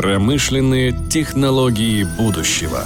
Промышленные технологии будущего.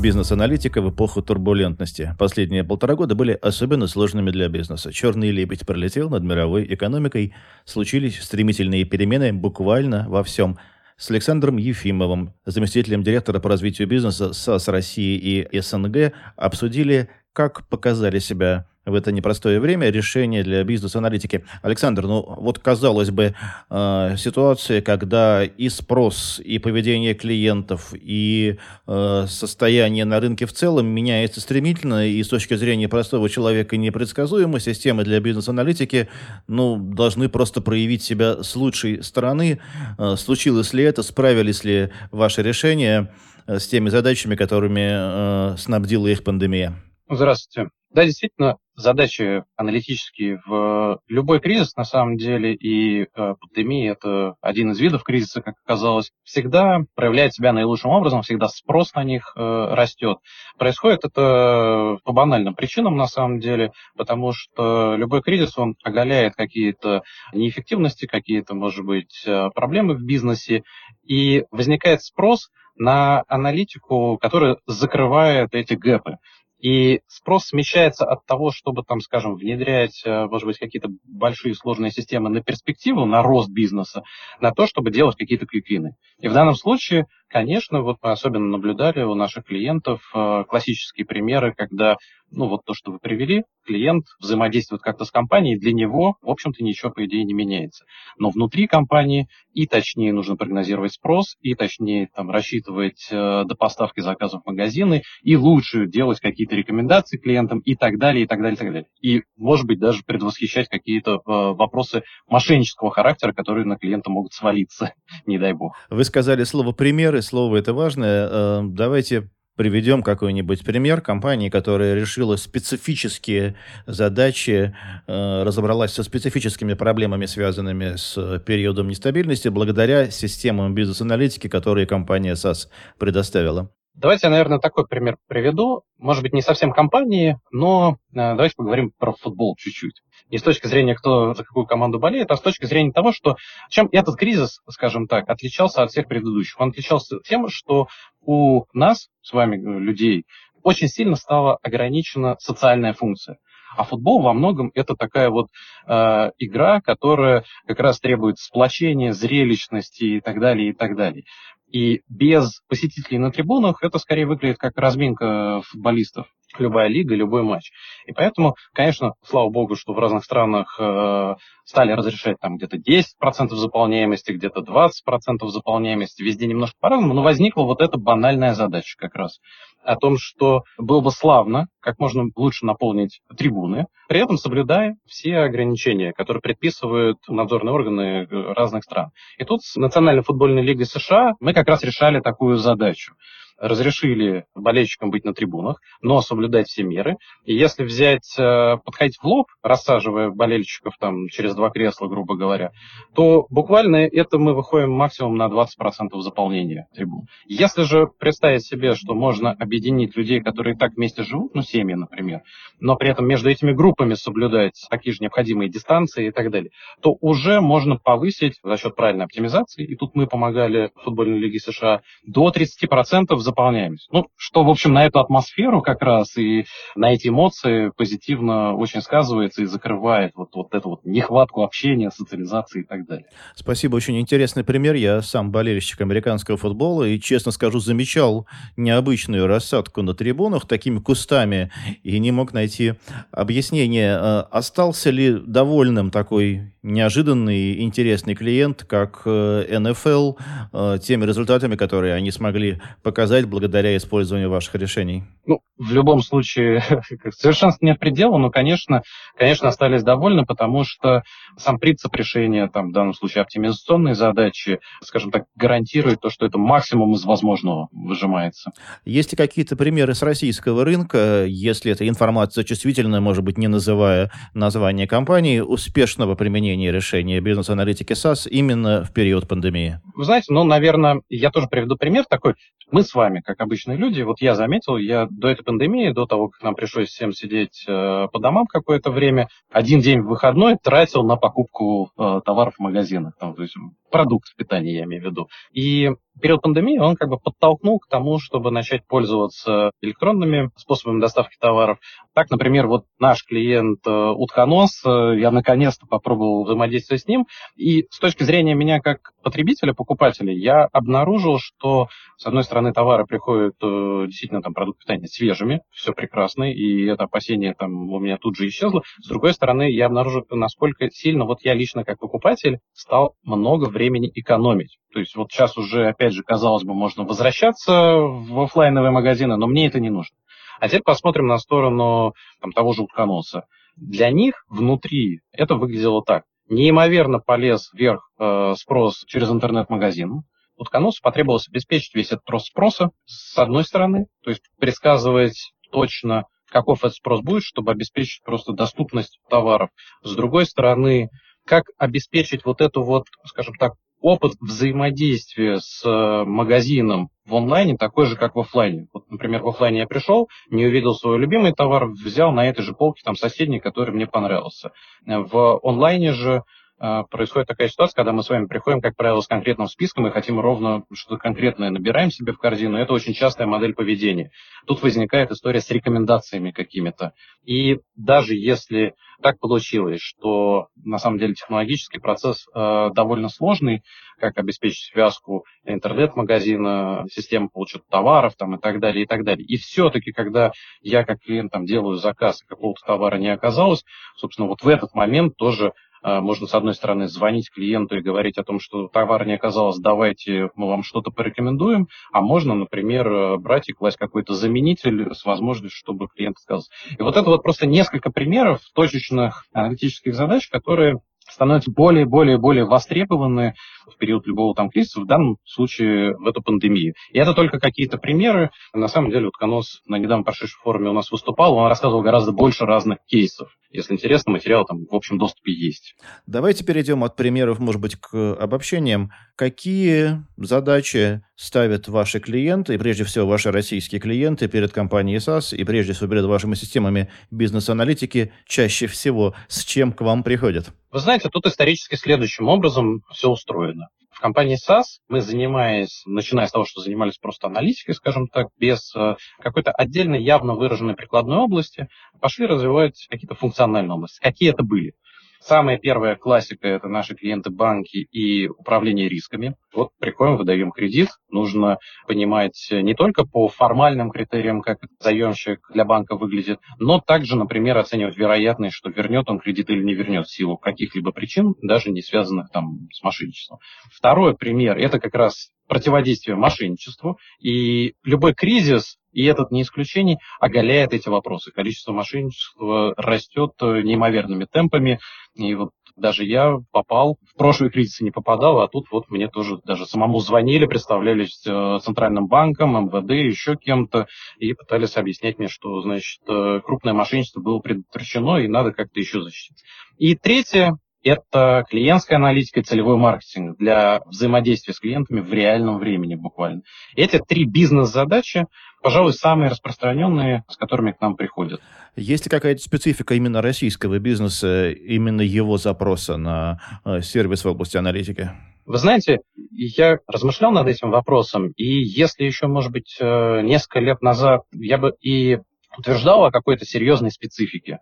Бизнес-аналитика в эпоху турбулентности. Последние полтора года были особенно сложными для бизнеса. Черный лебедь пролетел над мировой экономикой. Случились стремительные перемены буквально во всем. С Александром Ефимовым, заместителем директора по развитию бизнеса САС России и СНГ, обсудили, как показали себя в это непростое время решение для бизнес-аналитики. Александр, ну вот казалось бы, э, ситуация, когда и спрос, и поведение клиентов, и э, состояние на рынке в целом меняется стремительно, и с точки зрения простого человека непредсказуемо, системы для бизнес-аналитики ну, должны просто проявить себя с лучшей стороны. Э, случилось ли это, справились ли ваши решения с теми задачами, которыми э, снабдила их пандемия? Здравствуйте. Да, действительно, задачи аналитические в любой кризис, на самом деле, и э, пандемия – это один из видов кризиса, как оказалось, всегда проявляет себя наилучшим образом, всегда спрос на них э, растет. Происходит это по банальным причинам, на самом деле, потому что любой кризис, он оголяет какие-то неэффективности, какие-то, может быть, э, проблемы в бизнесе, и возникает спрос на аналитику, которая закрывает эти гэпы. И спрос смещается от того, чтобы, там, скажем, внедрять, э, может быть, какие-то большие сложные системы на перспективу, на рост бизнеса, на то, чтобы делать какие-то квиквины. И в данном случае, конечно, вот мы особенно наблюдали у наших клиентов э, классические примеры, когда ну вот то, что вы привели, клиент взаимодействует как-то с компанией, для него, в общем-то, ничего, по идее, не меняется. Но внутри компании и точнее нужно прогнозировать спрос, и точнее там, рассчитывать э, до поставки заказов в магазины, и лучше делать какие-то рекомендации клиентам, и так далее, и так далее, и так далее. И, может быть, даже предвосхищать какие-то э, вопросы мошеннического характера, которые на клиента могут свалиться, не дай бог. Вы сказали слово «примеры», слово это важное. Э, давайте приведем какой-нибудь пример компании, которая решила специфические задачи, э, разобралась со специфическими проблемами, связанными с периодом нестабильности, благодаря системам бизнес-аналитики, которые компания SAS предоставила. Давайте я, наверное, такой пример приведу. Может быть, не совсем компании, но э, давайте поговорим про футбол чуть-чуть. Не с точки зрения, кто за какую команду болеет, а с точки зрения того, что чем этот кризис, скажем так, отличался от всех предыдущих. Он отличался тем, что у нас, с вами, э, людей, очень сильно стала ограничена социальная функция. А футбол во многом это такая вот э, игра, которая как раз требует сплочения, зрелищности и так далее, и так далее. И без посетителей на трибунах это скорее выглядит как разминка футболистов. Любая лига, любой матч. И поэтому, конечно, слава богу, что в разных странах э, стали разрешать там где-то 10% заполняемости, где-то 20% заполняемости, везде немножко по-разному, но возникла вот эта банальная задача как раз о том, что было бы славно как можно лучше наполнить трибуны, при этом соблюдая все ограничения, которые предписывают надзорные органы э, разных стран. И тут с Национальной футбольной лигой США мы как раз решали такую задачу разрешили болельщикам быть на трибунах, но соблюдать все меры. И если взять, э, подходить в лоб, рассаживая болельщиков там через два кресла, грубо говоря, то буквально это мы выходим максимум на 20% заполнения трибун. Если же представить себе, что можно объединить людей, которые так вместе живут, ну, семьи, например, но при этом между этими группами соблюдать такие же необходимые дистанции и так далее, то уже можно повысить за счет правильной оптимизации, и тут мы помогали футбольной лиге США, до 30% заполняемость. Ну, что, в общем, на эту атмосферу как раз и на эти эмоции позитивно очень сказывается и закрывает вот, вот эту вот нехватку общения, социализации и так далее. Спасибо, очень интересный пример. Я сам болельщик американского футбола и, честно скажу, замечал необычную рассадку на трибунах такими кустами и не мог найти объяснение. А остался ли довольным такой неожиданный интересный клиент, как э, НФЛ, э, теми результатами, которые они смогли показать благодаря использованию ваших решений? Ну, в любом случае, совершенства нет предела, но, конечно, конечно, остались довольны, потому что сам принцип решения, там, в данном случае, оптимизационной задачи, скажем так, гарантирует то, что это максимум из возможного выжимается. Есть ли какие-то примеры с российского рынка, если эта информация чувствительная, может быть, не называя название компании, успешного применения решения бизнес-аналитики САС именно в период пандемии? Вы знаете, ну, наверное, я тоже приведу пример такой. Мы с вами, как обычные люди, вот я заметил, я до этой пандемии, до того, как нам пришлось всем сидеть э, по домам какое-то время, один день в выходной тратил на покупку э, товаров в магазинах, там, то есть продукт питания, я имею в виду. И период пандемии он как бы подтолкнул к тому, чтобы начать пользоваться электронными способами доставки товаров. Так, например, вот наш клиент э, Утконос, э, я наконец-то попробовал взаимодействовать с ним, и с точки зрения меня как потребителя, покупателя, я обнаружил, что, с одной стороны, товары приходят э, действительно там продукты питания свежими, все прекрасно, и это опасение там у меня тут же исчезло. С другой стороны, я обнаружил, насколько сильно вот я лично как покупатель стал много времени экономить. То есть вот сейчас уже, опять же, казалось бы, можно возвращаться в офлайновые магазины, но мне это не нужно. А теперь посмотрим на сторону там, того же утконоса. Для них внутри это выглядело так. Неимоверно полез вверх э, спрос через интернет-магазин. Утконосу потребовалось обеспечить весь этот рост спроса с одной стороны, то есть предсказывать точно, каков этот спрос будет, чтобы обеспечить просто доступность товаров. С другой стороны, как обеспечить вот эту вот, скажем так, опыт взаимодействия с э, магазином в онлайне такой же, как в офлайне. Вот, например, в офлайне я пришел, не увидел свой любимый товар, взял на этой же полке там соседний, который мне понравился. В онлайне же э, происходит такая ситуация, когда мы с вами приходим, как правило, с конкретным списком и хотим ровно что-то конкретное набираем себе в корзину. Это очень частая модель поведения. Тут возникает история с рекомендациями какими-то. И даже если так получилось, что на самом деле технологический процесс э, довольно сложный, как обеспечить связку интернет-магазина, систему получения товаров там, и так далее, и так далее. И все-таки, когда я как клиент там, делаю заказ, и какого-то товара не оказалось, собственно, вот в этот момент тоже а, можно, с одной стороны, звонить клиенту и говорить о том, что товар не оказалось, давайте мы вам что-то порекомендуем, а можно, например, э, брать и класть какой-то заменитель с возможностью, чтобы клиент отказался. И вот это вот просто несколько примеров точечных аналитических задач, которые становятся более, более, более востребованы в период любого там кризиса, в данном случае в эту пандемию. И это только какие-то примеры. На самом деле, Утконос на недавно прошедшей форуме у нас выступал, он рассказывал гораздо больше разных кейсов. Если интересно, материал там в общем доступе есть. Давайте перейдем от примеров, может быть, к обобщениям. Какие задачи ставят ваши клиенты, и прежде всего ваши российские клиенты перед компанией SAS, и прежде всего перед вашими системами бизнес-аналитики чаще всего, с чем к вам приходят? Вы знаете, тут исторически следующим образом все устроено. В компании SAS мы, занимаясь, начиная с того, что занимались просто аналитикой, скажем так, без э, какой-то отдельной явно выраженной прикладной области, пошли развивать какие-то функциональные области. Какие это были? Самая первая классика – это наши клиенты банки и управление рисками. Вот приходим, выдаем кредит. Нужно понимать не только по формальным критериям, как заемщик для банка выглядит, но также, например, оценивать вероятность, что вернет он кредит или не вернет в силу каких-либо причин, даже не связанных там с мошенничеством. Второй пример – это как раз противодействие мошенничеству. И любой кризис и этот не исключение, оголяет эти вопросы. Количество мошенничества растет э, неимоверными темпами. И вот даже я попал, в прошлые кризисы не попадал, а тут вот мне тоже даже самому звонили, представлялись э, Центральным банком, МВД, еще кем-то, и пытались объяснять мне, что, значит, э, крупное мошенничество было предотвращено, и надо как-то еще защитить. И третье, это клиентская аналитика и целевой маркетинг для взаимодействия с клиентами в реальном времени буквально. Эти три бизнес-задачи, пожалуй, самые распространенные, с которыми к нам приходят. Есть ли какая-то специфика именно российского бизнеса, именно его запроса на э, сервис в области аналитики? Вы знаете, я размышлял над этим вопросом, и если еще, может быть, э, несколько лет назад я бы и утверждал о какой-то серьезной специфике,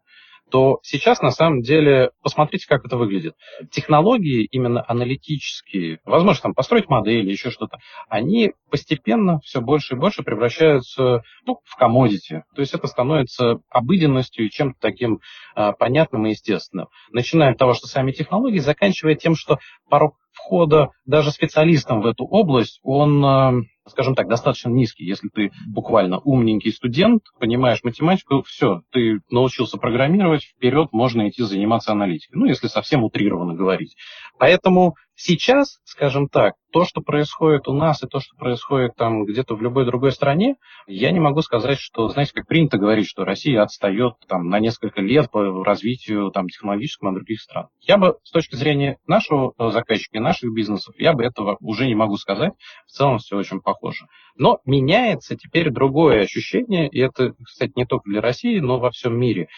то сейчас на самом деле посмотрите, как это выглядит. Технологии именно аналитические, возможно, там построить модель, еще что-то, они постепенно все больше и больше превращаются ну, в комодити. То есть это становится обыденностью и чем-то таким э, понятным и естественным. Начиная от того, что сами технологии, заканчивая тем, что порог входа даже специалистам в эту область, он э, скажем так, достаточно низкий. Если ты буквально умненький студент, понимаешь математику, все, ты научился программировать, вперед можно идти заниматься аналитикой. Ну, если совсем утрированно говорить. Поэтому Сейчас, скажем так, то, что происходит у нас и то, что происходит там где-то в любой другой стране, я не могу сказать, что, знаете, как принято говорить, что Россия отстает там на несколько лет по развитию там технологическому от других стран. Я бы с точки зрения нашего э, заказчика и наших бизнесов, я бы этого уже не могу сказать. В целом все очень похоже. Но меняется теперь другое ощущение, и это, кстати, не только для России, но во всем мире.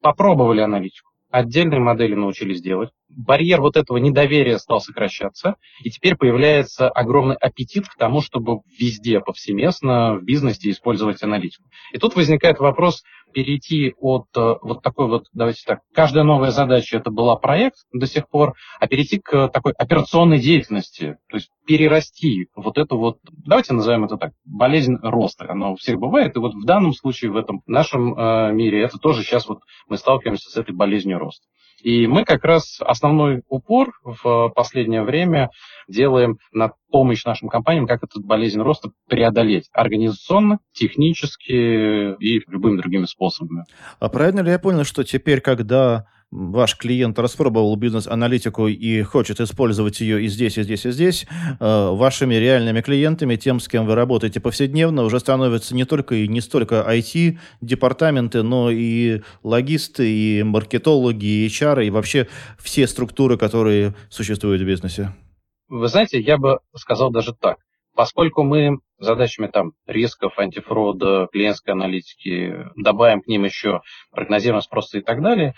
Попробовали аналитику отдельные модели научились делать, барьер вот этого недоверия стал сокращаться, и теперь появляется огромный аппетит к тому, чтобы везде, повсеместно в бизнесе использовать аналитику. И тут возникает вопрос перейти от э, вот такой вот, давайте так, каждая новая задача это была проект до сих пор, а перейти к такой операционной деятельности, то есть перерасти вот эту вот, давайте назовем это так, болезнь роста, она у всех бывает, и вот в данном случае в этом нашем э, мире это тоже сейчас вот мы сталкиваемся с этой болезнью роста. И мы как раз основной упор в последнее время делаем на помощь нашим компаниям, как эту болезнь роста преодолеть организационно, технически и любыми другими способами. А правильно ли я понял, что теперь, когда ваш клиент распробовал бизнес-аналитику и хочет использовать ее и здесь, и здесь, и здесь, э, вашими реальными клиентами, тем, с кем вы работаете повседневно, уже становятся не только и не столько IT-департаменты, но и логисты, и маркетологи, и HR, и вообще все структуры, которые существуют в бизнесе? Вы знаете, я бы сказал даже так. Поскольку мы задачами там рисков, антифрода, клиентской аналитики, добавим к ним еще прогнозируемость спроса и так далее,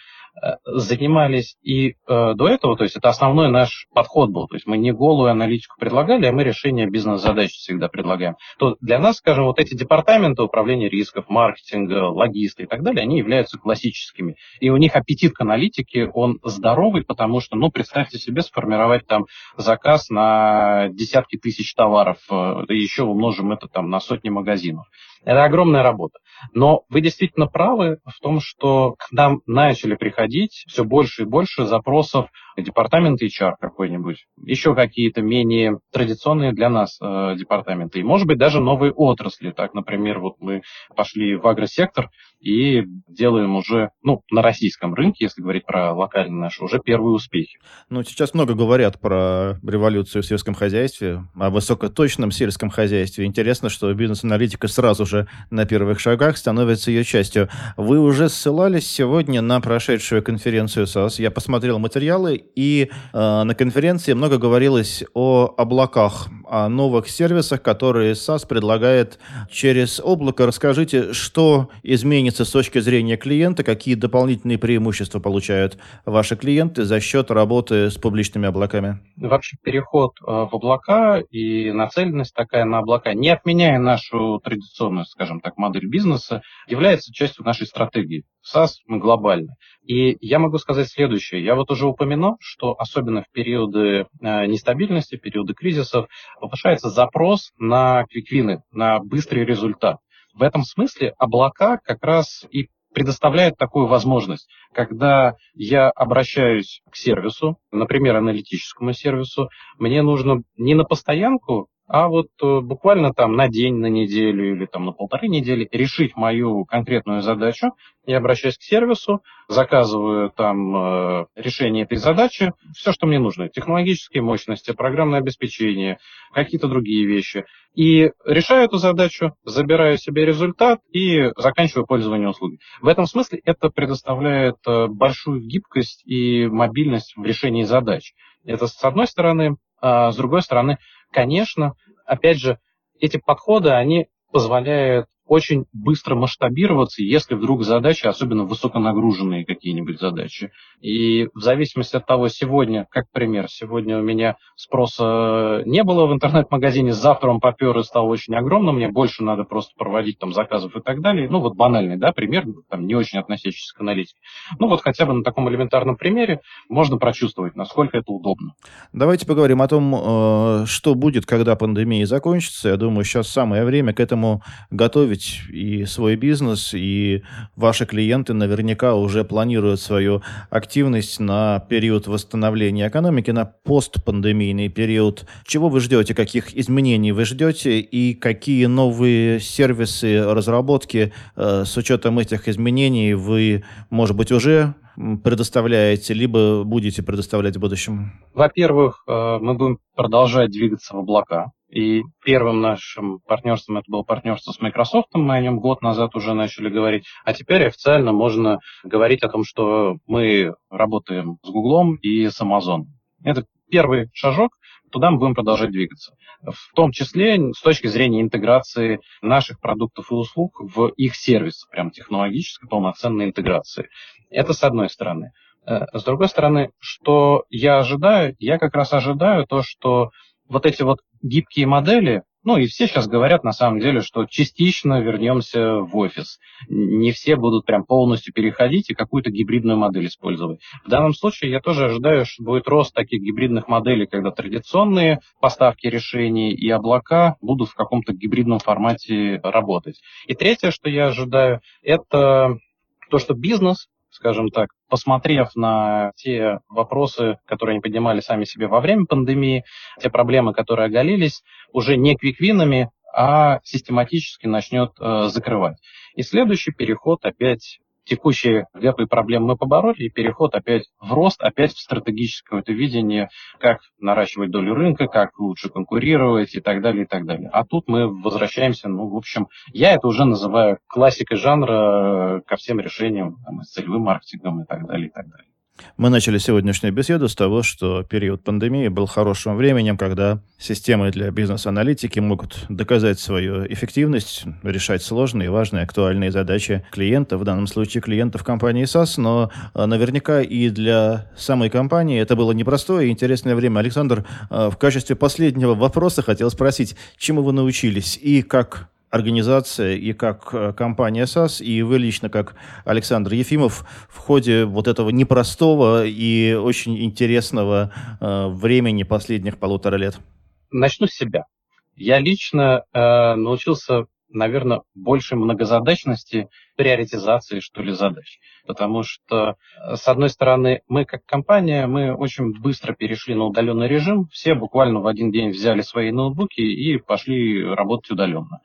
занимались и э, до этого, то есть это основной наш подход был, то есть мы не голую аналитику предлагали, а мы решение бизнес-задач всегда предлагаем. То для нас, скажем, вот эти департаменты управления рисков, маркетинга, логисты и так далее, они являются классическими. И у них аппетит к аналитике, он здоровый, потому что, ну, представьте себе, сформировать там заказ на десятки тысяч товаров, э, еще умножим это там на сотни магазинов. Это огромная работа. Но вы действительно правы в том, что к нам начали приходить все больше и больше запросов департамент HR какой-нибудь, еще какие-то менее традиционные для нас э, департаменты, и, может быть, даже новые отрасли. Так, например, вот мы пошли в агросектор и делаем уже, ну, на российском рынке, если говорить про локальные наши, уже первые успехи. Ну, сейчас много говорят про революцию в сельском хозяйстве, о высокоточном сельском хозяйстве. Интересно, что бизнес-аналитика сразу же на первых шагах становится ее частью. Вы уже ссылались сегодня на прошедшую конференцию САС. Я посмотрел материалы, и э, на конференции много говорилось о облаках, о новых сервисах, которые SaaS предлагает через облако. Расскажите, что изменится с точки зрения клиента, какие дополнительные преимущества получают ваши клиенты за счет работы с публичными облаками? Вообще переход э, в облака и нацеленность такая на облака, не отменяя нашу традиционную, скажем так, модель бизнеса, является частью нашей стратегии. САС мы глобально. И я могу сказать следующее. Я вот уже упомянул, что особенно в периоды э, нестабильности, периоды кризисов повышается запрос на квиквины, на быстрый результат. В этом смысле облака как раз и предоставляют такую возможность, когда я обращаюсь к сервису, например, аналитическому сервису, мне нужно не на постоянку а вот э, буквально там на день, на неделю или там на полторы недели решить мою конкретную задачу. Я обращаюсь к сервису, заказываю там э, решение этой задачи, все, что мне нужно, технологические мощности, программное обеспечение, какие-то другие вещи. И решаю эту задачу, забираю себе результат и заканчиваю пользование услугой. В этом смысле это предоставляет э, большую гибкость и мобильность в решении задач. Это с одной стороны, а с другой стороны, конечно, опять же, эти подходы, они позволяют очень быстро масштабироваться, если вдруг задачи, особенно высоконагруженные какие-нибудь задачи. И в зависимости от того, сегодня, как пример, сегодня у меня спроса не было в интернет-магазине, завтра он попер и стал очень огромным, мне больше надо просто проводить там заказов и так далее. Ну вот банальный, да, пример, там не очень относящийся к аналитике. Ну вот хотя бы на таком элементарном примере можно прочувствовать, насколько это удобно. Давайте поговорим о том, э, что будет, когда пандемия закончится. Я думаю, сейчас самое время к этому готовить готовить и свой бизнес, и ваши клиенты наверняка уже планируют свою активность на период восстановления экономики, на постпандемийный период. Чего вы ждете, каких изменений вы ждете и какие новые сервисы, разработки э, с учетом этих изменений вы, может быть, уже предоставляете, либо будете предоставлять в будущем? Во-первых, э, мы будем продолжать двигаться в облака. И первым нашим партнерством это было партнерство с Microsoft, мы о нем год назад уже начали говорить. А теперь официально можно говорить о том, что мы работаем с Google и с Amazon. Это первый шажок, туда мы будем продолжать двигаться. В том числе с точки зрения интеграции наших продуктов и услуг в их сервис, прям технологической полноценной интеграции. Это с одной стороны. Э, с другой стороны, что я ожидаю? Я как раз ожидаю то, что вот эти вот гибкие модели, ну и все сейчас говорят на самом деле, что частично вернемся в офис. Не все будут прям полностью переходить и какую-то гибридную модель использовать. В данном случае я тоже ожидаю, что будет рост таких гибридных моделей, когда традиционные поставки решений и облака будут в каком-то гибридном формате работать. И третье, что я ожидаю, это то, что бизнес скажем так, посмотрев на те вопросы, которые они поднимали сами себе во время пандемии, те проблемы, которые оголились, уже не квиквинами, а систематически начнет э, закрывать. И следующий переход опять текущие и проблемы мы побороли, и переход опять в рост, опять в стратегическое это видение, как наращивать долю рынка, как лучше конкурировать и так далее, и так далее. А тут мы возвращаемся, ну, в общем, я это уже называю классикой жанра ко всем решениям, там, с целевым маркетингом и так далее, и так далее. Мы начали сегодняшнюю беседу с того, что период пандемии был хорошим временем, когда системы для бизнес-аналитики могут доказать свою эффективность, решать сложные, важные, актуальные задачи клиентов, в данном случае клиентов компании SAS, но а, наверняка и для самой компании это было непростое и интересное время. Александр, а, в качестве последнего вопроса хотел спросить, чему вы научились и как организация и как э, компания САС, и вы лично как Александр Ефимов в ходе вот этого непростого и очень интересного э, времени последних полутора лет? Начну с себя. Я лично э, научился, наверное, больше многозадачности, приоритизации, что ли, задач. Потому что, э, с одной стороны, мы как компания, мы очень быстро перешли на удаленный режим. Все буквально в один день взяли свои ноутбуки и пошли работать удаленно.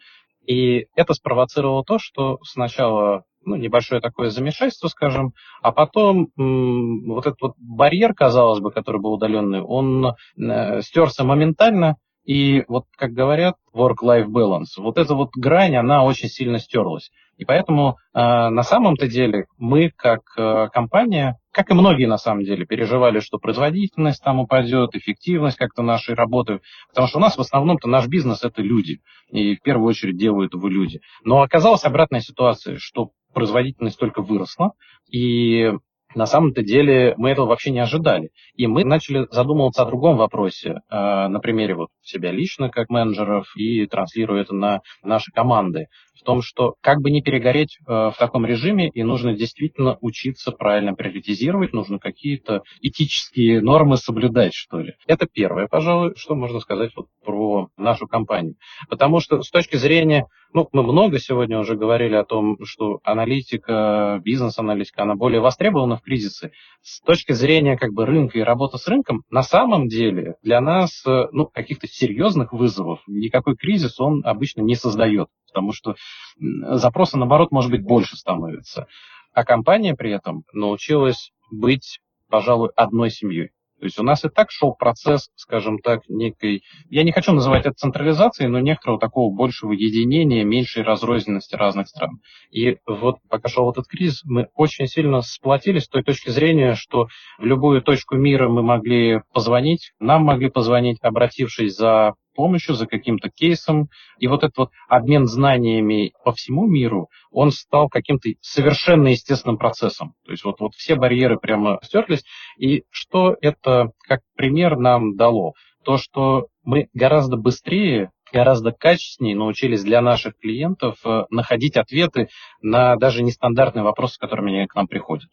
И это спровоцировало то, что сначала ну, небольшое такое замешательство, скажем, а потом м- вот этот вот барьер, казалось бы, который был удаленный, он э, стерся моментально, и вот, как говорят, work-life balance, вот эта вот грань, она очень сильно стерлась. И поэтому э, на самом-то деле мы, как э, компания, как и многие на самом деле, переживали, что производительность там упадет, эффективность как-то нашей работы, потому что у нас в основном-то наш бизнес это люди, и в первую очередь делают его люди. Но оказалась обратная ситуация, что производительность только выросла, и на самом-то деле мы этого вообще не ожидали. И мы начали задумываться о другом вопросе, э, на примере вот себя лично как менеджеров и транслирую это на наши команды в том, что как бы не перегореть э, в таком режиме, и нужно действительно учиться правильно приоритизировать, нужно какие-то этические нормы соблюдать, что ли. Это первое, пожалуй, что можно сказать вот про нашу компанию. Потому что с точки зрения, ну, мы много сегодня уже говорили о том, что аналитика, бизнес-аналитика, она более востребована в кризисе. С точки зрения как бы рынка и работы с рынком, на самом деле для нас, э, ну, каких-то серьезных вызовов никакой кризис он обычно не создает потому что запроса, наоборот, может быть, больше становится. А компания при этом научилась быть, пожалуй, одной семьей. То есть у нас и так шел процесс, скажем так, некой, я не хочу называть это централизацией, но некоторого такого большего единения, меньшей разрозненности разных стран. И вот пока шел этот кризис, мы очень сильно сплотились с той точки зрения, что в любую точку мира мы могли позвонить, нам могли позвонить, обратившись за помощью, за каким-то кейсом. И вот этот вот обмен знаниями по всему миру, он стал каким-то совершенно естественным процессом. То есть вот, вот все барьеры прямо стерлись. И что это как пример нам дало? То, что мы гораздо быстрее гораздо качественнее научились для наших клиентов э, находить ответы на даже нестандартные вопросы, с которыми они к нам приходят.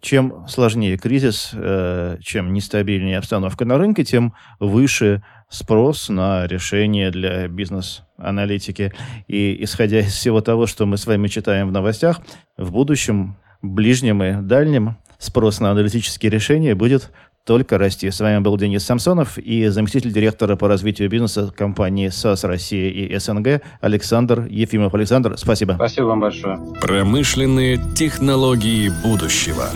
Чем сложнее кризис, э, чем нестабильнее обстановка на рынке, тем выше спрос на решения для бизнес-аналитики. И исходя из всего того, что мы с вами читаем в новостях, в будущем, ближнем и дальнем, спрос на аналитические решения будет только расти. С вами был Денис Самсонов и заместитель директора по развитию бизнеса компании САС Россия и СНГ Александр Ефимов. Александр, спасибо. Спасибо вам большое. Промышленные технологии будущего.